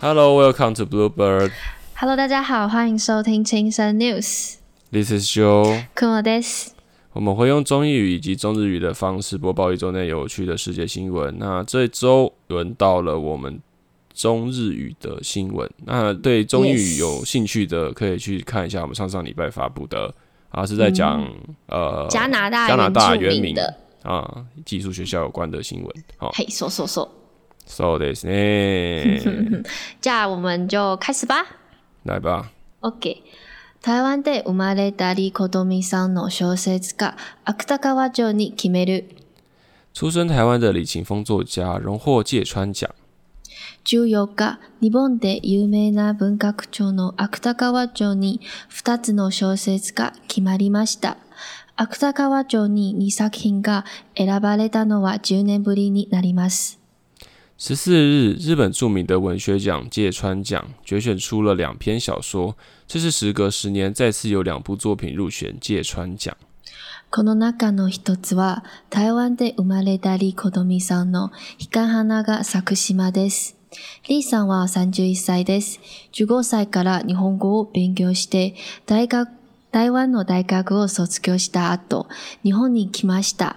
Hello, welcome to Bluebird. Hello，大家好，欢迎收听轻声 News。 This is Joe. くもです。我们会用中英语以及中日语的方式播报一周内有趣的世界新闻。那这周轮到了我们中日语的新闻。那对中英语 Yes 有兴趣的，可以去看一下我们上上礼拜发布的啊，是在讲、呃加拿大加拿大原原民住民的，啊寄宿学校有关的新闻。好、嘿，说说说， so this 呢，这样我们就开始吧。来吧。 OK。台湾で生まれたりことみさんの小説家芥川賞に決める出身台湾的李勤峰作家荣获芥川奖。 14日、日本で有名な文学賞の芥川賞に2つの小説が決まりました。芥川賞に2作品が選ばれたのは10年ぶりになります。 十四日，日本著名的文学奖芥川奖决选出了两篇小说，这是时隔十年再次有两部作品入选芥川奖。この中の一つは、台湾で生まれたリコドミさんのひか花が咲く島です。リーさんは31歳です。15歳から日本語を勉強して、大学、台湾の大学を卒業した後、日本に来ました。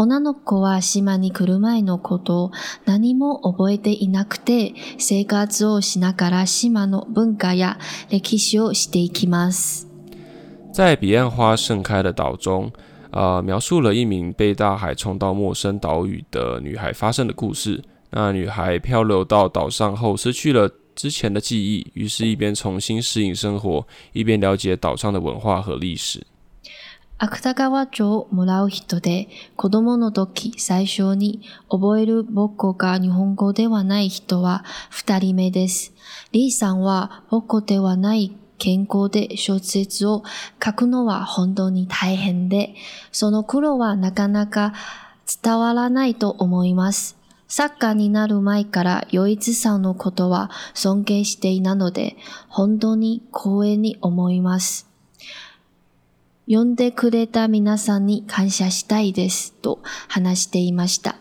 女の子は島に来る前のことを何も覚えていなくて、生活をしながら島の文化や歴史をしていきます。在彼岸花盛开的岛中，呃，描述了一名被大海冲到陌生岛屿的女孩发生的故事。那女孩漂流到岛上后，失去了之前的记忆，于是，一边重新适应生活，一边了解岛上的文化和历史。 芥川賞をもらう人で、子供の時最初に覚える母語が日本語ではない人は二人目です。リーさんは母語ではない健康で小説を書くのは本当に大変で、その苦労はなかなか伝わらないと思います。作家になる前から余一さんのことは尊敬していたので、本当に光栄に思います。呼んでくれた皆さんに感謝したいですと話していました。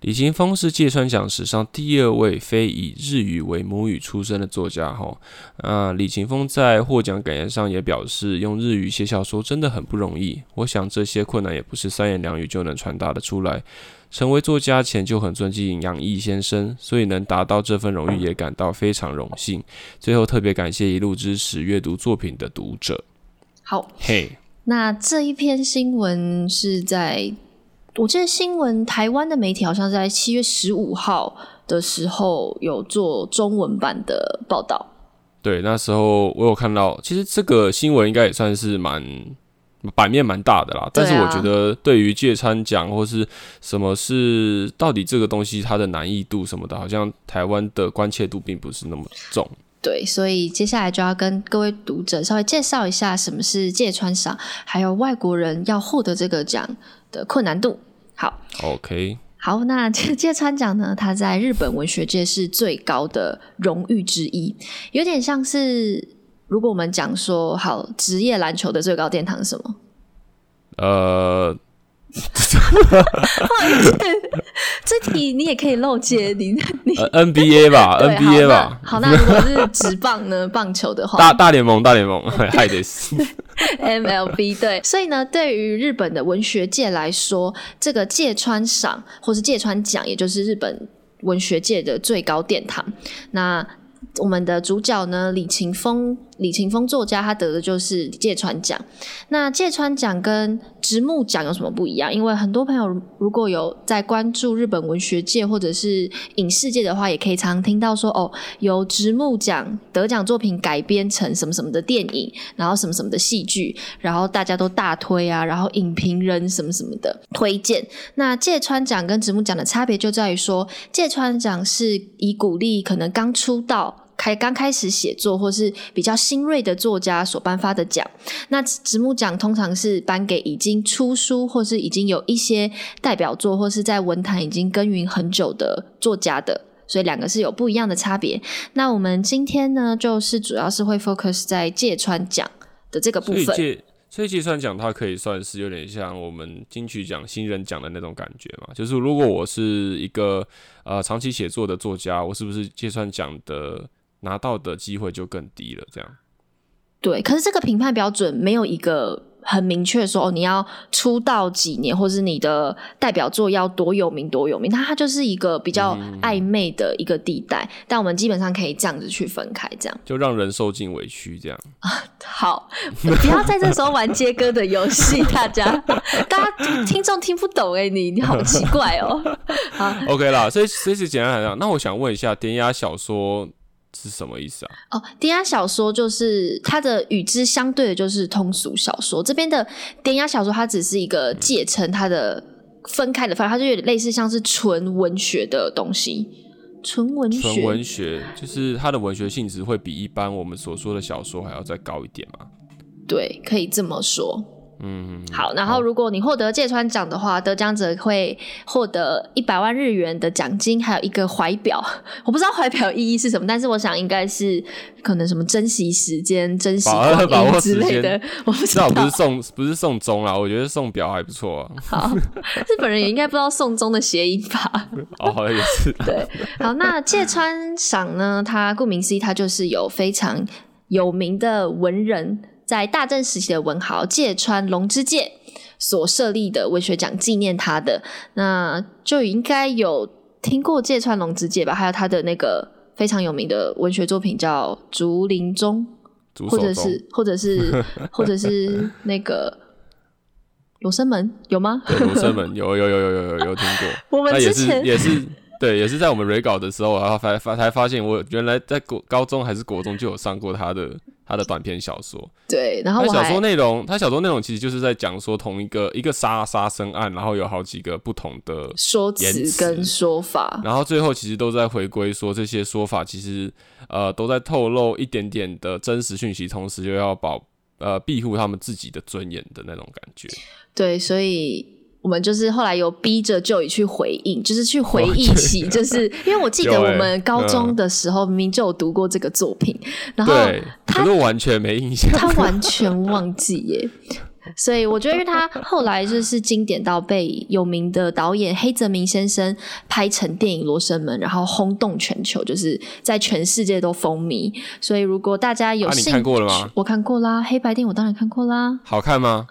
李勤峰是芥川奖史上第二位非以日语为母语出身的作家。哈，啊，李勤峰在获奖感言上也表示，用日语写小说真的很不容易。我想这些困难也不是三言两语就能传达的出来。成为作家前就很尊敬杨毅先生，所以能达到这份荣誉也感到非常荣幸。最后特别感谢一路支持阅读作品的读者。 好，嘿，那这一篇新闻是在，我记得新闻台湾的媒体好像在七月十五号的时候有做中文版的报道。对，那时候我有看到，其实这个新闻应该也算是蛮版面蛮大的啦。但是我觉得对于芥川奖或是什么是到底这个东西它的难易度什么的，好像台湾的关切度并不是那么重。对，所以接下来就要跟各位读者稍微介绍一下什么是芥川赏，还有外国人要获得这个奖的困难度。好，OK，好，那这芥川奖呢，它在日本文学界是最高的荣誉之一，有点像是如果我们讲说，好，职业篮球的最高殿堂是什么？呃，这题你也可以漏接，你你呃 NBA 吧，NBA 吧，好那如果是直棒呢，棒球的话，大大联盟，大联盟，嗨的是，MLB 对，所以呢，对于日本的文学界来说，这个芥川赏或是芥川奖，也就是日本文学界的最高殿堂。那我们的主角呢，李勤峰李勤峰作家他得的就是芥川奖。那芥川奖跟直木奖有什么不一样？因为很多朋友如果有在关注日本文学界或者是影视界的话，也可以常听到说哦，有直木奖得奖作品改编成什么什么的电影，然后什么什么的戏剧，然后大家都大推啊，然后影评人什么什么的推荐。那芥川奖跟直木奖的差别就在于说，芥川奖是以鼓励可能刚出道。开刚开始写作或是比较新锐的作家所颁发的奖，那直木奖通常是颁给已经出书或是已经有一些代表作或是在文坛已经耕耘很久的作家的，所以两个是有不一样的差别。那我们今天呢，就是主要是会 focus 在芥川奖的这个部分。所以芥川奖它可以算是有点像我们金曲奖新人奖的那种感觉嘛，就是如果我是一个呃长期写作的作家，我是不是芥川奖的？拿到的机会就更低了，这样。对，可是这个评判标准没有一个很明确说哦，你要出道几年，或是你的代表作要多有名多有名，它它就是一个比较暧昧的一个地带。但我们基本上可以这样子去分开，这样就让人受尽委屈，这样。好，不要在这时候玩接歌的游戏，大家，大家听众听不懂哎，你你好奇怪哦。好，OK 啦，所以所以简单来讲，那我想问一下，典雅小说。是什么意思啊？哦，典雅小说就是它的与之相对的，就是通俗小说。这边的典雅小说，它只是一个介称，它的分开的范围，它就有点类似像是纯文学的东西。纯文学，纯文学就是它的文学性质会比一般我们所说的小说还要再高一点嘛？对，可以这么说。嗯，好。然后，如果你获得芥川奖的话，得奖者会获得一百万日元的奖金，还有一个怀表。我不知道怀表意义是什么，但是我想应该是可能什么珍惜时间、珍惜光 阴之类的。我不知道，不是送不是送钟啦，我觉得送表还不错啊。好，日本人也应该不知道送钟的谐音吧？哦，也是。对，好，那芥川赏呢？它顾名思义，它就是有非常有名的文人。在大正时期的文豪芥川龙之介所设立的文学奖，纪念他的，那就应该有听过芥川龙之介吧？还有他的那个非常有名的文学作品叫《竹林中》，或者是或者是或者是那个《罗生门》有吗？罗生门有有有有有有有听过，我们之前也是。对，也是在我们 re 稿的时候，然后发发才发现，我原来在国高中还是国中就有上过他的他的短篇小说。对，然后小说内容，他小说内容其实就是在讲说同一个一个杀杀生案，然后有好几个不同的说辞跟说法，然后最后其实都在回归说这些说法其实呃都在透露一点点的真实讯息，同时又要保呃庇护他们自己的尊严的那种感觉。对，所以。我们就是后来有逼着就以去回应，就是去回忆起，就是因为我记得我们高中的时候明明就有读过这个作品，然后他完全没印象，他完全忘记耶。所以我觉得，因为他后来就是经典到被有名的导演黑泽明先生拍成电影《罗生门》，然后轰动全球，就是在全世界都风靡。所以如果大家有兴趣，看过了吗？我看过啦，黑白电影我当然看过啦。好看吗？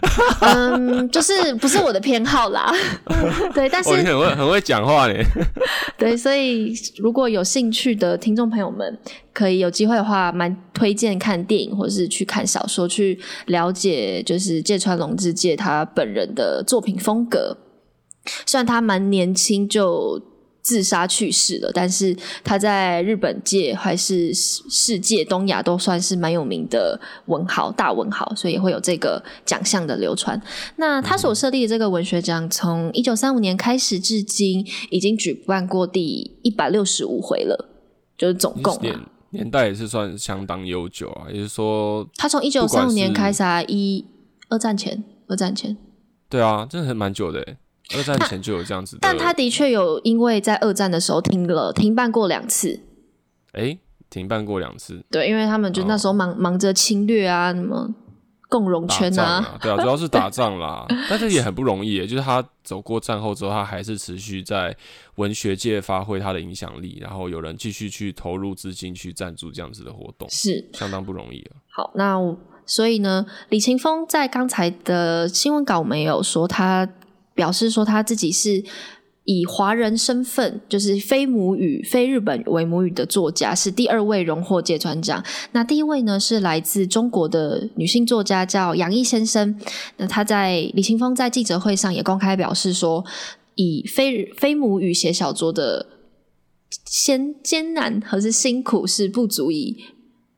嗯，就是不是我的偏好啦，对，但是很会很会讲话呢。对，所以如果有兴趣的听众朋友们，可以有机会的话，蛮推荐看电影或者是去看小说，去了解就是芥川龙之介他本人的作品风格。虽然他蛮年轻就。自杀去世了，但是他在日本界还是世界东亚都算是蛮有名的文豪，大文豪，所以也会有这个奖项的流传。那他所设立的这个文学奖，从一九三五年开始至今，已经举办过第一百六十五回了，就是总共年年代也是算相当悠久啊。也就是说，他从一九三五年开始，一二战前，二战前，对啊，真的很蛮久的。二战前就有这样子，但他的确有因为在二战的时候停了停办过两次。哎，停办过两次。对，因为他们就那时候忙忙着侵略啊，什么共荣圈啊，对啊，主要是打仗啦。但是也很不容易，就是他走过战后之后，他还是持续在文学界发挥他的影响力，然后有人继续去投入资金去赞助这样子的活动，是相当不容易啊。好，那所以呢，李勤峰在刚才的新闻稿没有说他。表示说他自己是以华人身份，就是非母语、非日本为母语的作家，是第二位荣获芥川奖。那第一位呢，是来自中国的女性作家，叫杨毅先生。那他在李清峰在记者会上也公开表示说，以非非母语写小说的艰艰难和是辛苦是不足以。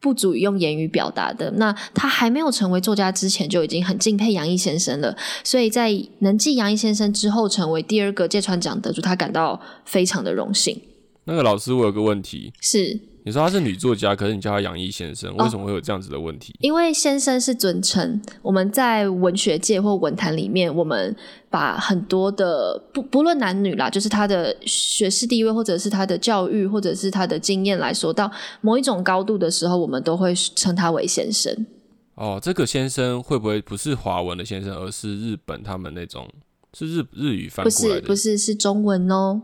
不足以用言语表达的。那他还没有成为作家之前，就已经很敬佩杨毅先生了。所以在能继杨毅先生之后，成为第二个芥川奖得主，他感到非常的荣幸。那个老师，我有个问题，是你说她是女作家，可是你叫她杨毅先生，为什么会有这样子的问题？因为先生是尊称，我们在文学界或文坛里面，我们把很多的不不论男女啦，就是他的学士地位，或者是他的教育，或者是他的经验来说，到某一种高度的时候，我们都会称他为先生。哦，这个先生会不会不是华文的先生，而是日本他们那种是日日语翻不过来的？是不是是中文哦。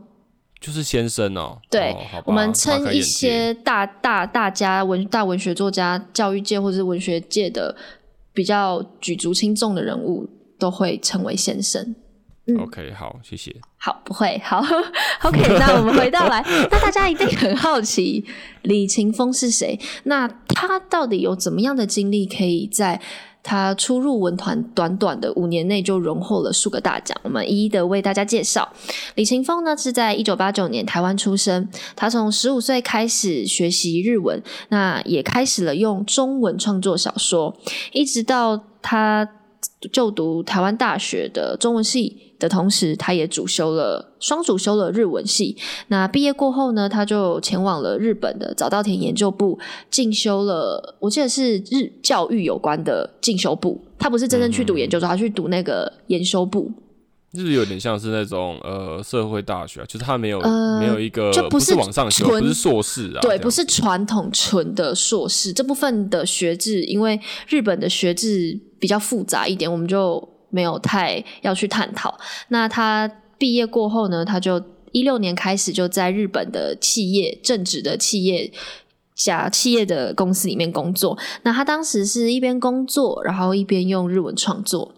就是先生哦。对哦我们称一些大大大家文大文学作家、教育界或者是文学界的比较举足轻重的人物，都会称为先生。嗯 OK，好，谢谢。好，不会，好，OK。那我们回到来，那大家一定很好奇李勤峰是谁？那他到底有怎么样的经历，可以在他初入文团短短的五年内就荣获了数个大奖？我们一一的为大家介绍。李勤峰呢是在一九八九年台湾出生，他从十五岁开始学习日文，那也开始了用中文创作小说，一直到他就读台湾大学的中文系的同时，他也主修了双主修了日文系。那毕业过后呢，他就前往了日本的早稻田研究部进修了，我记得是日教育有关的进修部。他不是真正去读研究所，他去读那个研修部。就是有点像是那种呃社会大学啊，就是他没有、呃没有一个就不是是往上修，纯不是硕士啊，对，不是传统纯的硕士这部分的学制，因为日本的学制比较复杂一点，我们就没有太要去探讨。那他毕业过后呢，他就一六年开始就在日本的企业正职的企业。家企业的公司里面工作，那他当时是一边工作，然后一边用日文创作，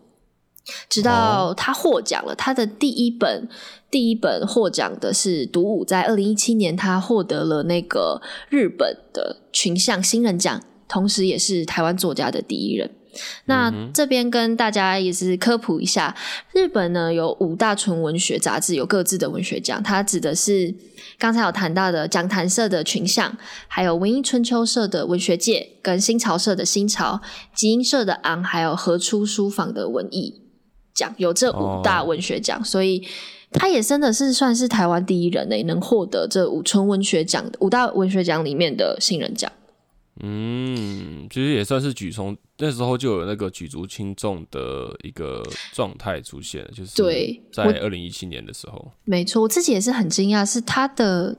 直到他获奖了。他的第一本第一本获奖的是《独舞》，在二零一七年，他获得了那个日本的群像新人奖，同时也是台湾作家的第一人。那这边跟大家也是科普一下，日本呢有五大纯文学杂志，有各自的文学奖，它指的是刚才有谈到的讲坛社的群像，还有文艺春秋社的文学界，跟新潮社的新潮，集英社的昂，还有合出书房的文艺奖，有这五大文学奖，所以他也真的是算是台湾第一人呢，能获得这五纯文学奖五大文学奖里面的新人奖。嗯，其实也算是举从那时候就有那个举足轻重的一个状态出现了，就是对在我二零一七年的时候，没错，我自己也是很惊讶，是他的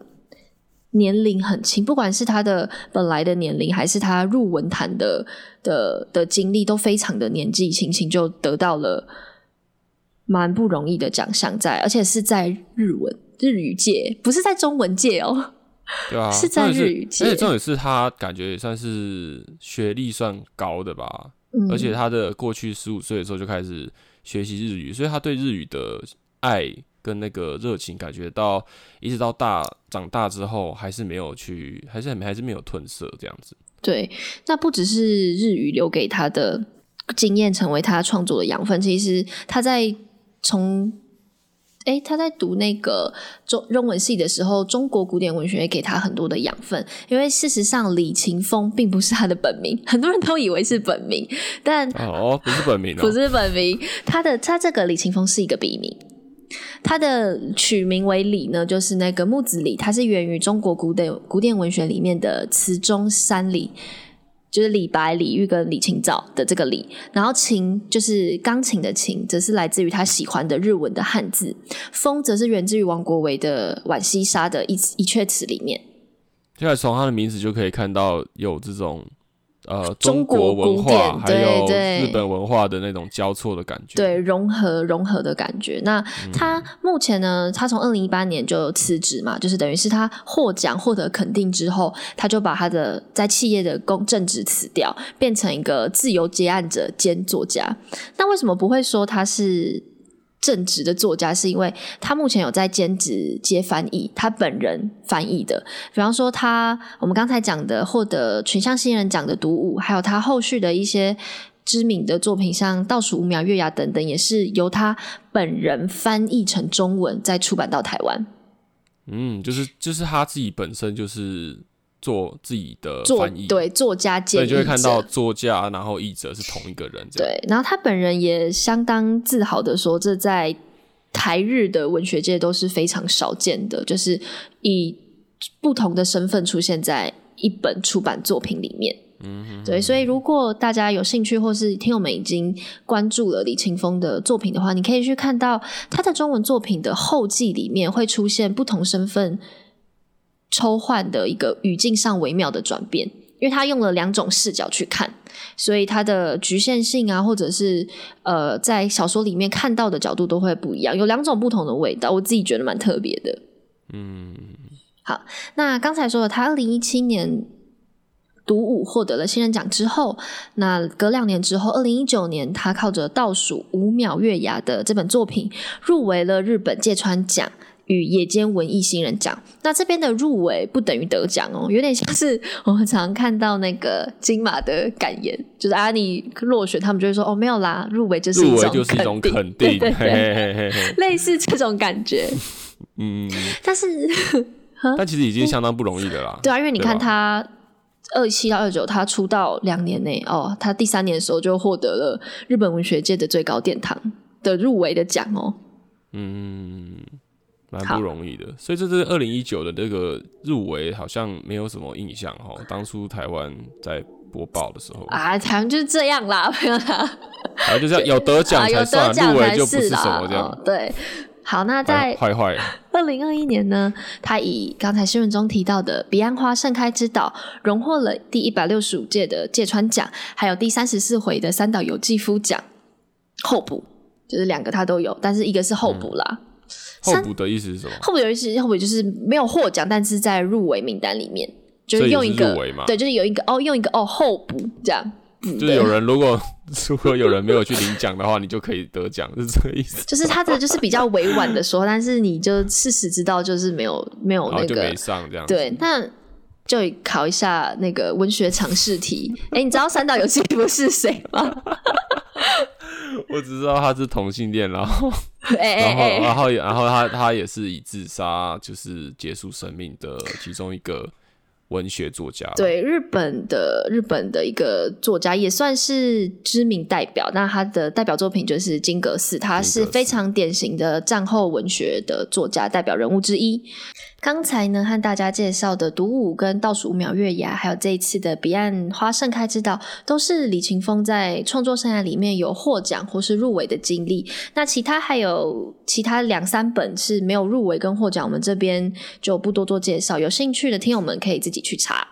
年龄很轻，不管是他的本来的年龄，还是他入文坛的的的经历，都非常的年纪轻轻就得到了蛮不容易的奖项在，而且是在日文日语界，不是在中文界哦。对啊，是在日语界而且重点是他感觉也算是学历算高的吧，嗯，而且他的过去十五岁的时候就开始学习日语，所以他对日语的爱跟那个热情，感觉到一直到大长大之后，还是没有去，还是还是没有褪色这样子。对，那不只是日语留给他的经验成为他创作的养分，其实他在从诶他在读那个中中文系的时候，中国古典文学也给他很多的养分。因为事实上，李勤峰并不是他的本名，很多人都以为是本名，但哦，不是本名哦，不是本名，他的他这个李勤峰是一个笔名。他的取名为李呢，就是那个木子李，它是源于中国古典古典文学里面的词中山李，就是李白、李煜跟李清照的这个李。然后琴就是钢琴的琴，则是来自于他喜欢的日文的汉字。风则是源自于王国维的《浣溪沙》的一一阙词里面。现在从他的名字就可以看到有这种呃中国国文古典化还有日本文化的那种交错的感觉。对，融合融合的感觉。那嗯他目前呢，他从二零一八年就辞职嘛，就是等于是他获奖获得肯定之后，他就把他的在企业的公正职辞掉，变成一个自由接案者兼作家。那为什么不会说他是正职的作家，是因为他目前有在兼职接翻译，他本人翻译的。比方说他我们刚才讲的获得群像新人奖的《独舞》，还有他后续的一些知名的作品，像《倒数五秒月牙》等等，也是由他本人翻译成中文再出版到台湾。嗯，就是就是他自己本身就是做自己的作翻译，对作家兼所以就会看到作家，然后译者是同一个人。对，然后他本人也相当自豪的说，这在台日的文学界都是非常少见的，就是以不同的身份出现在一本出版作品里面。嗯对，所以如果大家有兴趣，或是听友们已经关注了李清峰的作品的话，你可以去看到他的中文作品的后记里面会出现不同身份抽换的一个语境上微妙的转变，因为他用了两种视角去看，所以他的局限性啊，或者是呃，在小说里面看到的角度都会不一样，有两种不同的味道，我自己觉得蛮特别的。嗯，好，那刚才说了，他二零一七年独舞获得了新人奖之后，那隔两年之后，二零一九年他靠着倒数五秒月牙的这本作品入围了日本芥川奖。与野间文艺新人奖，那这边的入围不等于得奖哦，有点像是我们常看到那个金马的感言，就是啊你落选，他们就会说哦没有啦，入围就是一入围种就是一种，肯定，对对嘿对，类似这种感觉。嗯，但是 但其实已经相当不容易的啦。对啊，因为你看他二七到二九，他出道两年内哦，他第三年的时候就获得了日本文学界的最高殿堂的入围的奖哦。嗯，蛮不容易的。所以这是二零一九的这个入围，好像没有什么印象哈。当初台湾在播报的时候，啊，台湾就是这样啦，没有啦，然后就是要有得奖才算，才入围就不是。什么这样哦。对，好，那坏在坏坏，二零二一年呢，他以刚才新闻中提到的《彼岸花盛开之岛》荣获了第一百六十五届的芥川奖，还有第三十四回的三岛由纪夫奖候补，就是两个他都有，但是一个是候补啦。三候补的意思是什么？候补的意思候补就是没有获奖，但是在入围名单里面，就所以也用一个对，就是有一个哦，用一个哦候补这样就是有人如果 如果有人没有去领奖的话，你就可以得奖，是这个意思。就是他的就是比较委婉的说，但是你就事实知道就是没有没有那个就没上这样子。对，那就考一下那个文学常识题。哎，你知道三岛由纪夫是谁吗？我只知道他是同性恋，然后 哎然后然后然后他他也是以自杀就是结束生命的其中一个文学作家。，对，日本的日本的一个作家，也算是知名代表。那他的代表作品就是金阁寺，他是非常典型的战后文学的作家代表人物之一。刚才呢，和大家介绍的《独舞》跟《倒数五秒月牙》，还有这一次的《彼岸花盛开之岛》，都是李勤峰在创作生涯里面有获奖或是入围的经历。那其他还有其他两三本是没有入围跟获奖，我们这边就不多做介绍。有兴趣的听友们可以自己去查。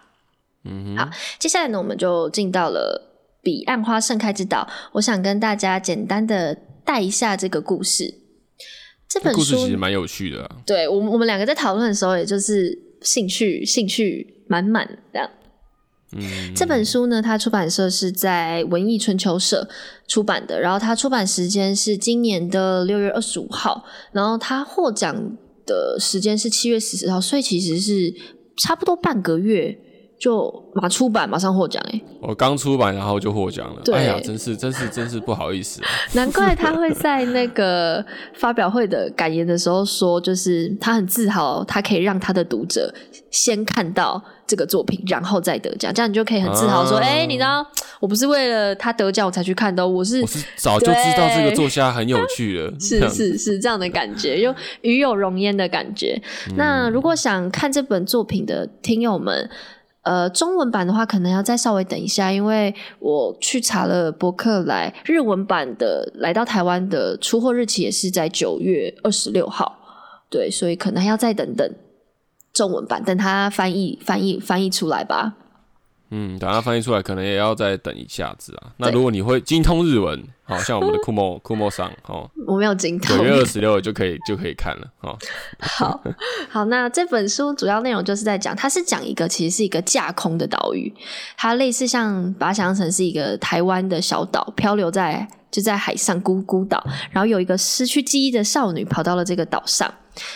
嗯，好接下来呢，我们就进到了彼岸花盛开之岛。我想跟大家简单的带一下这个故事。这本故事书其实蛮有趣的啊。对我们我们两个在讨论的时候，也就是兴趣兴趣满满这样。嗯，这本书呢，它出版社是在文艺春秋社出版的，然后它出版时间是今年的六月二十五号，然后它获奖的时间是七月十四号，所以其实是差不多半个月就马出版马上获奖哎。我刚出版，然后就获奖了。对哎呀，真是真是真是不好意思啊。难怪他会在那个发表会的感言的时候说，就是他很自豪，他可以让他的读者先看到这个作品，然后再得奖，这样你就可以很自豪说：“啊哎、你知道，我不是为了他得奖我才去看的哦，我是我是早就知道这个作家很有趣了。是是是这样的感觉，有与有荣焉的感觉。那如果想看这本作品的听友们，呃，中文版的话可能要再稍微等一下，因为我去查了博客来日文版的来到台湾的出货日期也是在九月二十六号，对，所以可能还要再等等中文版，等它翻译翻译翻译出来吧。嗯，等它翻译出来，可能也要再等一下子啊。那如果你会精通日文，好像我们的库莫库莫上哦，我没有惊到。九月二十六就可以就可以看了哦。好好，那这本书主要内容就是在讲，它是讲一个其实是一个架空的岛屿，它类似像把它想象成是一个台湾的小岛，漂流在就在海上孤孤岛，然后有一个失去记忆的少女跑到了这个岛上。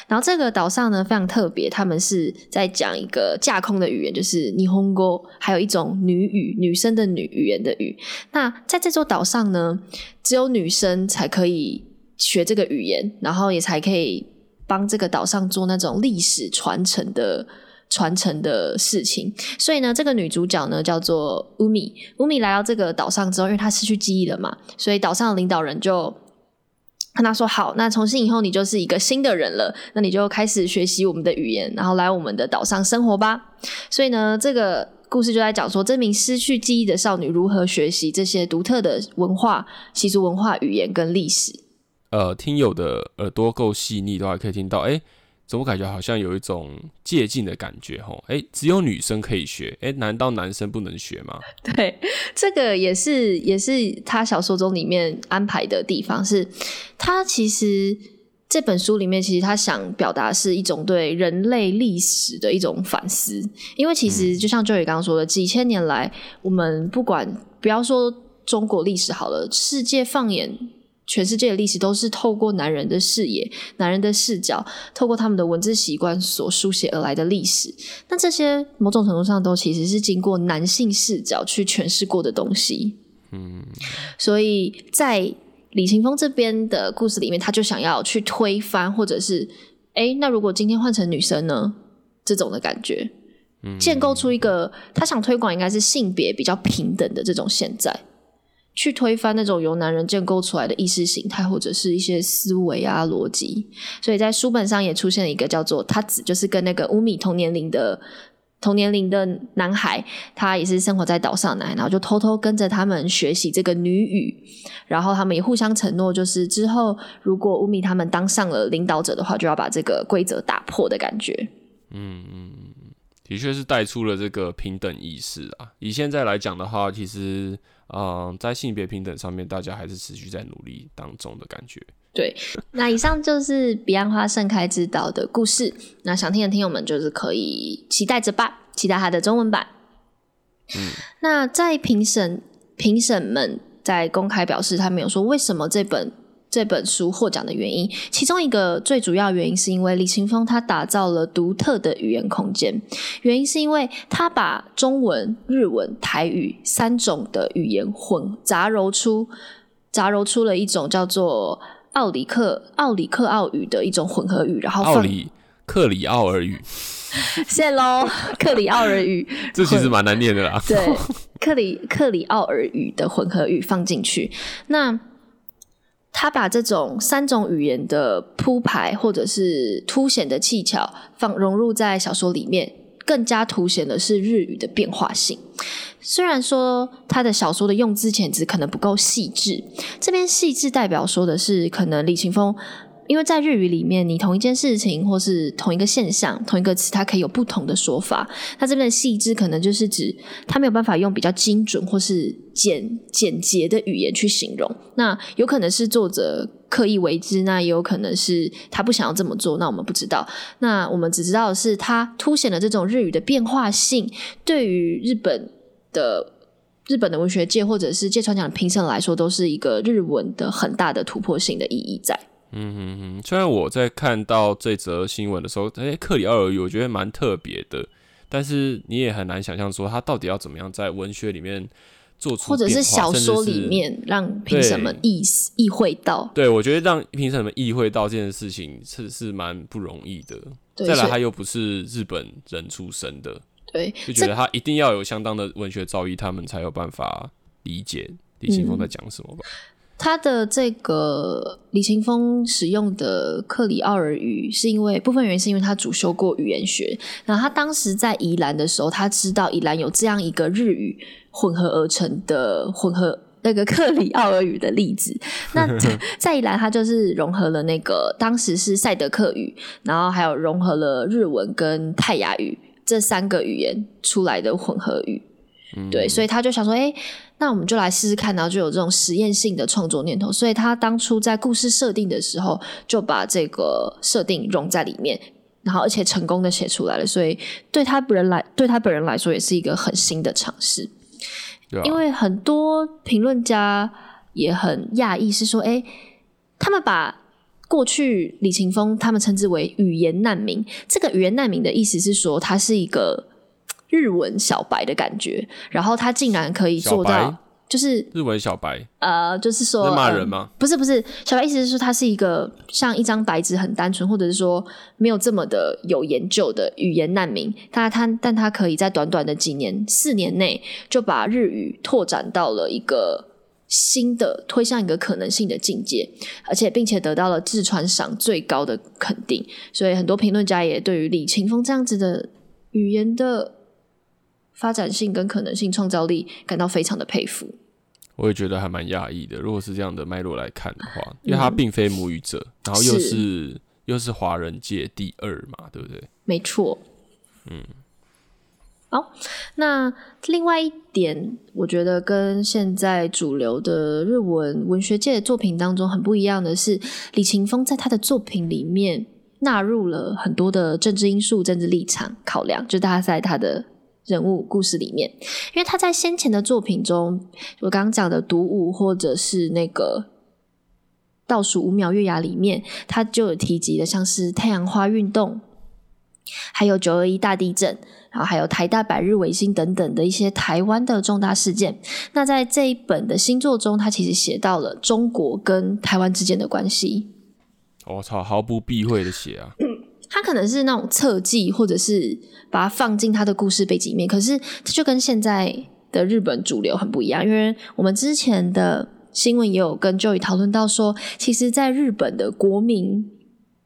然后这个岛上呢非常特别，他们是在讲一个架空的语言，就是霓虹沟，还有一种女语，女生的女语言的语。那在这座岛上呢，只有女生才可以学这个语言，然后也才可以帮这个岛上做那种历史传承的传承的事情。所以呢，这个女主角呢叫做乌米，乌米来到这个岛上之后，因为她失去记忆了嘛，所以岛上的领导人就。跟她说好，那从今以后你就是一个新的人了，那你就开始学习我们的语言，然后来我们的岛上生活吧。所以呢，这个故事就在讲说，这名失去记忆的少女如何学习这些独特的文化、习俗、文化、语言跟历史。呃，听友的耳朵够细腻的话，可以听到，哎。怎么感觉好像有一种借镜的感觉？吼，哎，只有女生可以学，哎，难道男生不能学吗？对，这个也是也是他小说中里面安排的地方，是他其实这本书里面其实他想表达是一种对人类历史的一种反思，因为其实就像 Joey 刚刚说的，几千年来，我们不管不要说中国历史好了，世界放眼。全世界的历史都是透过男人的视野、男人的视角，透过他们的文字习惯所书写而来的历史。那这些某种程度上都其实是经过男性视角去诠释过的东西。嗯，所以在李勤峰这边的故事里面，他就想要去推翻，或者是哎，那如果今天换成女生呢？这种的感觉，建构出一个他想推广应该是性别比较平等的这种现在。去推翻那种由男人建构出来的意识形态，或者是一些思维啊逻辑，所以在书本上也出现了一个叫做他子，就是跟那个乌米同年龄的同年龄的男孩，他也是生活在岛上来，然后就偷偷跟着他们学习这个女语，然后他们也互相承诺，就是之后如果乌米他们当上了领导者的话，就要把这个规则打破的感觉。嗯嗯嗯，的确是带出了这个平等意识啊。以现在来讲的话，其实。嗯，在性别平等上面，大家还是持续在努力当中的感觉。对，那以上就是彼岸花盛开之岛的故事。那想听的听友们，就是可以期待着吧，期待它的中文版。嗯，那在评审评审们在公开表示，他们有说为什么这本。这本书获奖的原因，其中一个最主要原因是因为李勤峰他打造了独特的语言空间。原因是因为他把中文、日文、台语三种的语言混杂糅出，杂糅出了一种叫做奥里克奥里克奥语的一种混合语，然后奥里克里奥尔语，谢喽，克里奥尔语，这其实蛮难念的啦。对，克里克里奥尔语的混合语放进去，那。他把这种三种语言的铺排或者是凸显的技巧放融入在小说里面，更加凸显的是日语的变化性。虽然说他的小说的用字遣词可能不够细致，这边细致代表说的是可能李青峰。因为在日语里面，你同一件事情或是同一个现象、同一个词，它可以有不同的说法。它这边的细致，可能就是指它没有办法用比较精准或是简简洁的语言去形容。那有可能是作者刻意为之，那也有可能是他不想要这么做。那我们不知道。那我们只知道是，它凸显了这种日语的变化性，对于日本的日本的文学界或者是芥川奖评审来说，都是一个日文的很大的突破性的意义在。嗯哼哼，虽然我在看到这则新闻的时候，哎，克里奥尔语我觉得蛮特别的，但是你也很难想象说他到底要怎么样在文学里面做出，或者是小说里面让评审们意意会到。对，我觉得让评审们意会到这件事情是是蛮不容易的。再来，他又不是日本人出身的，对，就觉得他一定要有相当的文学造诣，他们才有办法理解李清峰在讲什么吧。他的这个李勤峰使用的克里奥尔语，是因为部分原因是因为他主修过语言学，然后他当时在宜兰的时候，他知道宜兰有这样一个日语混合而成的混合那个克里奥尔语的例子。那 在宜兰，他就是融合了那个当时是赛德克语，然后还有融合了日文跟泰雅语这三个语言出来的混合语。对，所以他就想说，哎。那我们就来试试看，然后就有这种实验性的创作念头。所以他当初在故事设定的时候，就把这个设定融在里面，然后而且成功的写出来了。所以对他本人来，对他本人来说，也是一个很新的尝试。因为很多评论家也很讶异，是说，哎，他们把过去李勤峰他们称之为语言难民。这个语言难民的意思是说，他是一个日文小白的感觉，然后他竟然可以做到，就是日文小白呃，就是说在骂呃人吗？不是不是，小白意思是说他是一个像一张白纸很单纯，或者是说没有这么的有研究的语言难民。他他但他可以在短短的几年四年内就把日语拓展到了一个新的推向一个可能性的境界，而且并且得到了志川赏最高的肯定。所以很多评论家也对于李勤峰这样子的语言的发展性跟可能性创造力感到非常的佩服。我也觉得还蛮讶异的。如果是这样的脉络来看的话，因为他并非母语者，然后又是是又是华人界第二嘛，对不对？没错，嗯，好，那另外一点，我觉得跟现在主流的日文文学界的作品当中很不一样的是，李勤峰在他的作品里面纳入了很多的政治因素、政治立场考量，就大家在他的。人物故事里面，因为他在先前的作品中，我刚刚讲的《独舞》或者是那个倒数五秒月牙里面，他就有提及的，像是太阳花运动，还有九二一大地震，然后还有台大百日维新等等的一些台湾的重大事件。那在这一本的新作中，他其实写到了中国跟台湾之间的关系。我、操，毫不避讳的写啊！他可能是那种侧记，或者是把它放进他的故事背景里面。可是，这就跟现在的日本主流很不一样，因为我们之前的新闻也有跟 Joey 讨论到说，其实，在日本的国民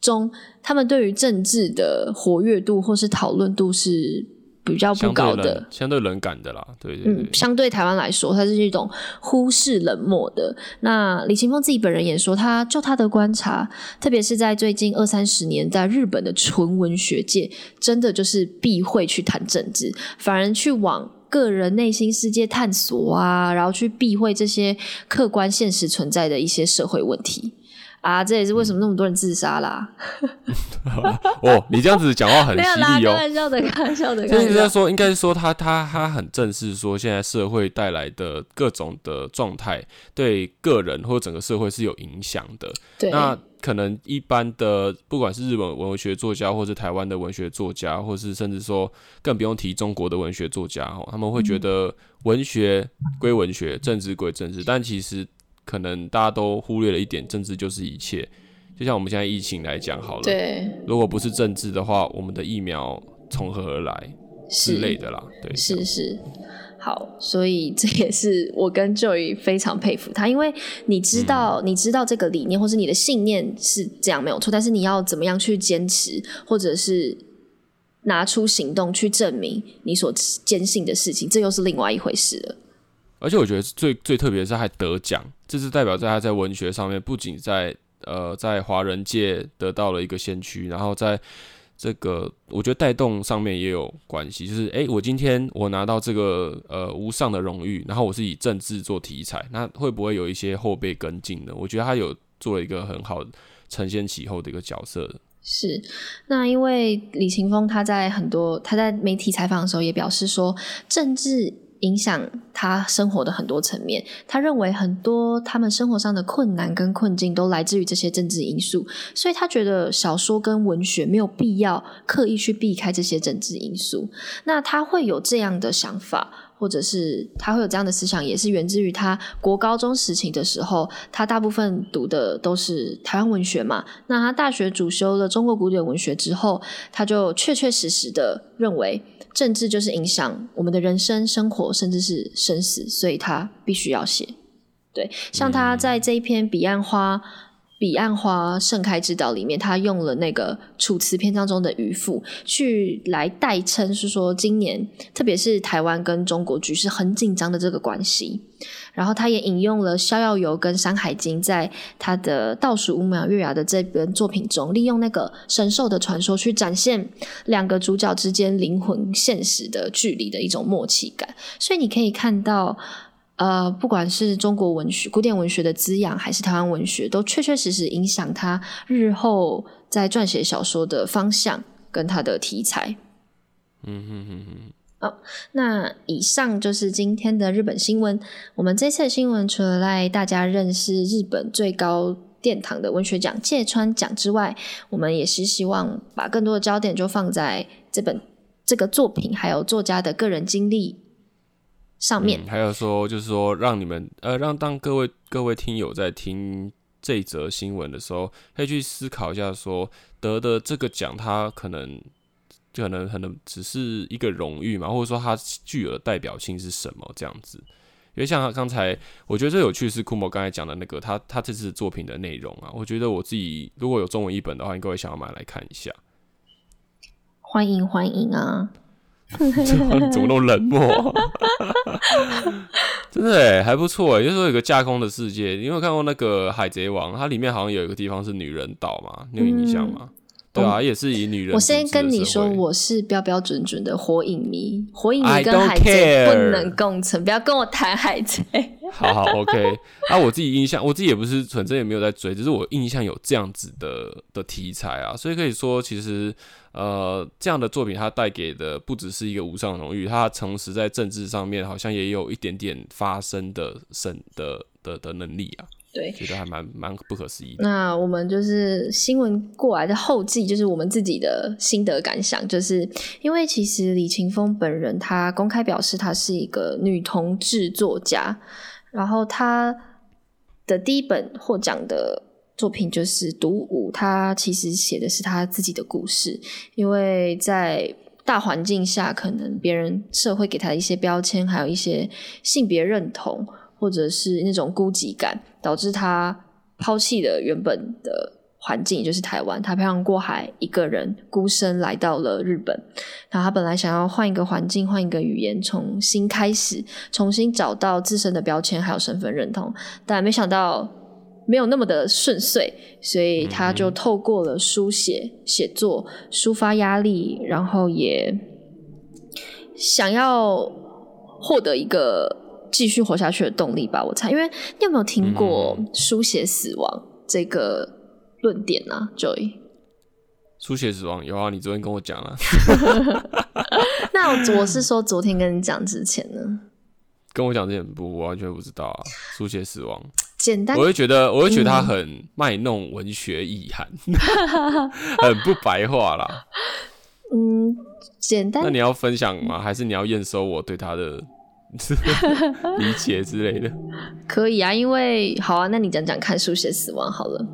中，他们对于政治的活跃度或是讨论度是比较不高的对，。相对冷感的啦，对对对嗯，相对台湾来说，它是一种忽视冷漠的。那李勤峰自己本人也说，他就他的观察，特别是在最近二三十年，在日本的纯文学界，真的就是避讳去谈政治，反而去往个人内心世界探索啊，然后去避讳这些客观现实存在的一些社会问题。啊，这也是为什么那么多人自杀啦？哦，你这样子讲话很 犀利哦。玩笑的，开玩笑的，开就是。在说，应该是说他他他很正视说现在社会带来的各种的状态，对个人或整个社会是有影响的。对，那可能一般的，不管是日本文学作家，或是台湾的文学作家，或是甚至说更不用提中国的文学作家哦，他们会觉得文学归文学，政治归政治，但其实可能大家都忽略了一点，政治就是一切。就像我们现在疫情来讲好了，对，如果不是政治的话，我们的疫苗从何而来之是类的啦，对，是是，好，所以这也是我跟 Joy 非常佩服他，因为你知道，你知道这个理念或是你的信念是这样没有错，但是你要怎么样去坚持，或者是拿出行动去证明你所坚信的事情，这又是另外一回事了。而且我觉得最最特别的是，还得奖，这是代表在他在文学上面，不仅在呃在华人界得到了一个先驱，然后在这个我觉得带动上面也有关系。就是诶，我今天我拿到这个呃无上的荣誉，然后我是以政治做题材，那会不会有一些后辈跟进呢？我觉得他有做了一个很好承先启后的一个角色。是，那因为李勤峰他在很多他在媒体采访的时候也表示说，政治影响他生活的很多层面。他认为很多他们生活上的困难跟困境都来自于这些政治因素，所以他觉得小说跟文学没有必要刻意去避开这些政治因素。那他会有这样的想法，或者是他会有这样的思想，也是源自于他国高中时期的时候，他大部分读的都是台湾文学嘛。那他大学主修了中国古典文学之后，他就确确实实的认为政治就是影响我们的人生、生活，甚至是生死，所以他必须要写。对，像他在这一篇《彼岸花》。彼岸花盛开之岛里面，他用了那个楚辞篇章中的渔父去来代称，是说今年特别是台湾跟中国局势很紧张的这个关系。然后他也引用了逍遥游跟山海经在他的倒数五秒月牙的这本作品中，利用那个神兽的传说去展现两个主角之间灵魂现实的距离的一种默契感。所以你可以看到。呃，不管是中国文学、古典文学的滋养，还是台湾文学，都确确实实影响他日后在撰写小说的方向跟他的题材。嗯哼哼哼。好，那以上就是今天的日本新闻。我们这次的新闻除了带大家认识日本最高殿堂的文学奖芥川奖之外，我们也是希望把更多的焦点就放在这本这个作品，还有作家的个人经历上面。还有说，就是说，让你们呃，让当各位各位听友在听这则新闻的时候，可以去思考一下，说得的这个奖，它可能。就可能可能只是一个荣誉嘛，或者说它具有的代表性是什么这样子？因为像刚才我觉得最有趣是库莫刚才讲的那个他他这次作品的内容啊，我觉得我自己如果有中文译本的话，应该会想要买来看一下。欢迎欢迎啊！怎么那么冷漠？真的哎，还不错哎，就是说有个架空的世界。你有看过那个海贼王？它里面好像有一个地方是女人岛嘛？你有印象吗？对啊，也是以女人。我先跟你说，我是标标准准的火影迷，火影迷跟海贼不能共存，不要跟我谈海贼。好好，OK。啊，我自己印象，我自己也不是纯真也没有在追，只是我印象有这样子的的题材啊，所以可以说，其实呃，这样的作品它带给的不只是一个无上荣誉，它同时在政治上面好像也有一点点发声的神的的的能力啊。对，觉得还蛮蛮不可思议的。那我们就是新闻过来的后记，就是我们自己的心得感想，就是因为其实李勤峰本人他公开表示，他是一个女同志作家，然后他的第一本获奖的作品就是《独舞》，他其实写的是他自己的故事，因为在大环境下，可能别人社会给他的一些标签，还有一些性别认同。或者是那种孤寂感，导致他抛弃了原本的环境，也就是台湾。他漂洋过海，一个人孤身来到了日本。然后他本来想要换一个环境，换一个语言，重新开始，重新找到自身的标签还有身份认同。但没想到没有那么的顺遂，所以他就透过了书写、写作抒发压力，然后也想要获得一个。继续活下去的动力吧，我猜。因为你有没有听过书写死亡这个论点啊？Joy，书写死亡有啊，你昨天跟我讲了。那我是说昨天跟你讲之前呢？跟我讲之前不，我完全不知道啊。书写死亡，简单，我会觉得，我会觉得他很卖弄文学意涵，很不白话啦。嗯，简单。那你要分享吗？还是你要验收我对他的？理解之类的，可以啊，因为好啊，那你讲讲看书写死亡好了。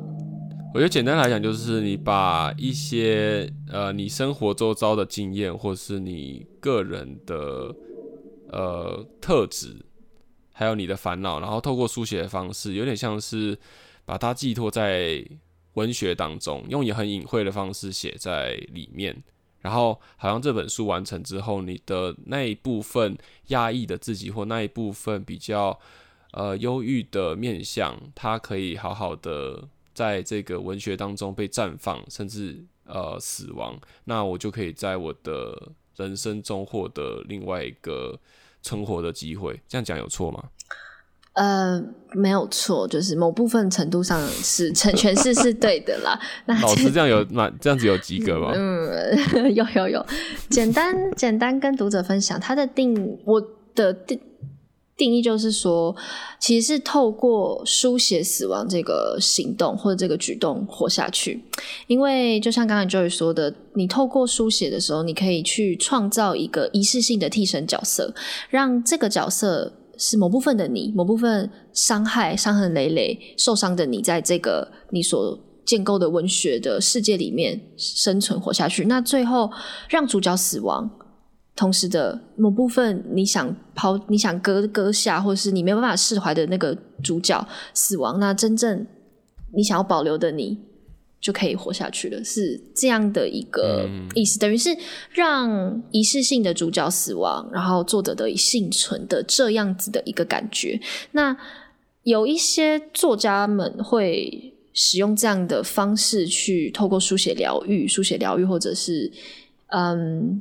我觉得简单来讲，就是你把一些呃你生活周遭的经验，或是你个人的呃特质，还有你的烦恼，然后透过书写的方式，有点像是把它寄托在文学当中，用也很隐晦的方式写在里面。然后，好像这本书完成之后，你的那一部分压抑的自己，或那一部分比较呃忧郁的面相，它可以好好的在这个文学当中被绽放，甚至呃死亡。那我就可以在我的人生中获得另外一个存活的机会。这样讲有错吗？呃，没有错，就是某部分程度上是成诠释是对的啦。那老师这样有那这样子有及格吗？嗯，有有有。简单简单跟读者分享他的定，我的定定义就是说，其实是透过书写死亡这个行动或者这个举动活下去。因为就像刚才 Joey 说的，你透过书写的时候，你可以去创造一个仪式性的替身角色，让这个角色。是某部分的你，某部分伤害、伤痕累累、受伤的你，在这个你所建构的文学的世界里面生存活下去。那最后让主角死亡，同时的某部分你想抛、你想割割下，或者是你没有办法释怀的那个主角死亡，那真正你想要保留的你。就可以活下去了，是这样的一个意思，等于是让仪式性的主角死亡，然后作者得以幸存的这样子的一个感觉。那有一些作家们会使用这样的方式去透过书写疗愈、书写疗愈，或者是嗯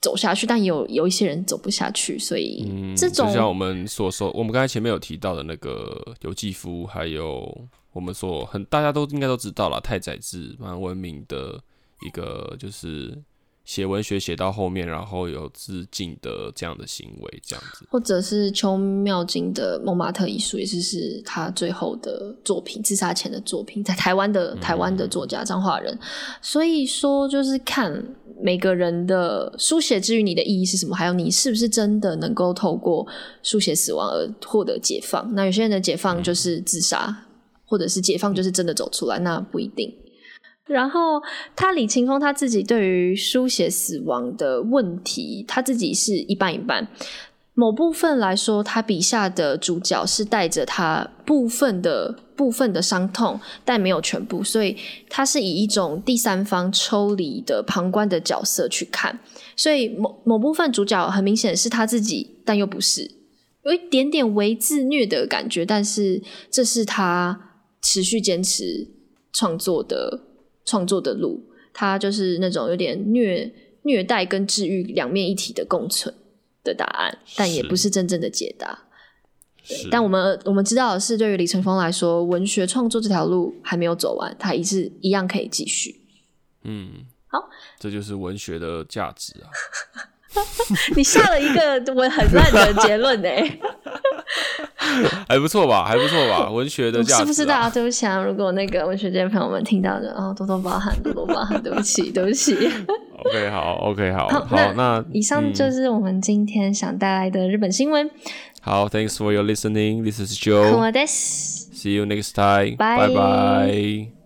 走下去，但也有有一些人走不下去，所以嗯，这种就像我们所说，我们刚才前面有提到的那个游记夫，还有我们所很大家都应该都知道了，太宰治蛮文明的一个就是写文学写到后面，然后有致敬的这样的行为，这样子。或者是邱妙金的《蒙马特遗书》，也是是他最后的作品，自杀前的作品，在台湾的台湾的作家张化仁。所以说，就是看每个人的书写之于你的意义是什么，还有你是不是真的能够透过书写死亡而获得解放。那有些人的解放就是自杀，或者是解放就是真的走出来，那不一定。然后他李青峰他自己对于书写死亡的问题，他自己是一半一半。某部分来说，他笔下的主角是带着他部分的部分的伤痛，但没有全部，所以他是以一种第三方抽离的旁观的角色去看。所以某某部分主角很明显是他自己，但又不是，有一点点为自虐的感觉，但是这是他持续坚持创作的。创作的路，它就是那种有点虐虐待跟治愈两面一体的共存的答案，但也不是真正的解答。是，但我们我们知道的是，对于李成峰来说，文学创作这条路还没有走完，他一是一样可以继续。嗯，好，这就是文学的价值啊。你下了一个我很烂的结论呢、还不错吧？还不错吧？文学的价值、啊、是不是大家对不起啊？如果那个文学界朋友们听到的，哦，多多包涵，多多包涵，对不起，对不起。OK，好，OK，好，好好，那以上就是我们今天想带来的日本新闻。好，Thanks for your listening. This is Joe. See you next time. Bye bye.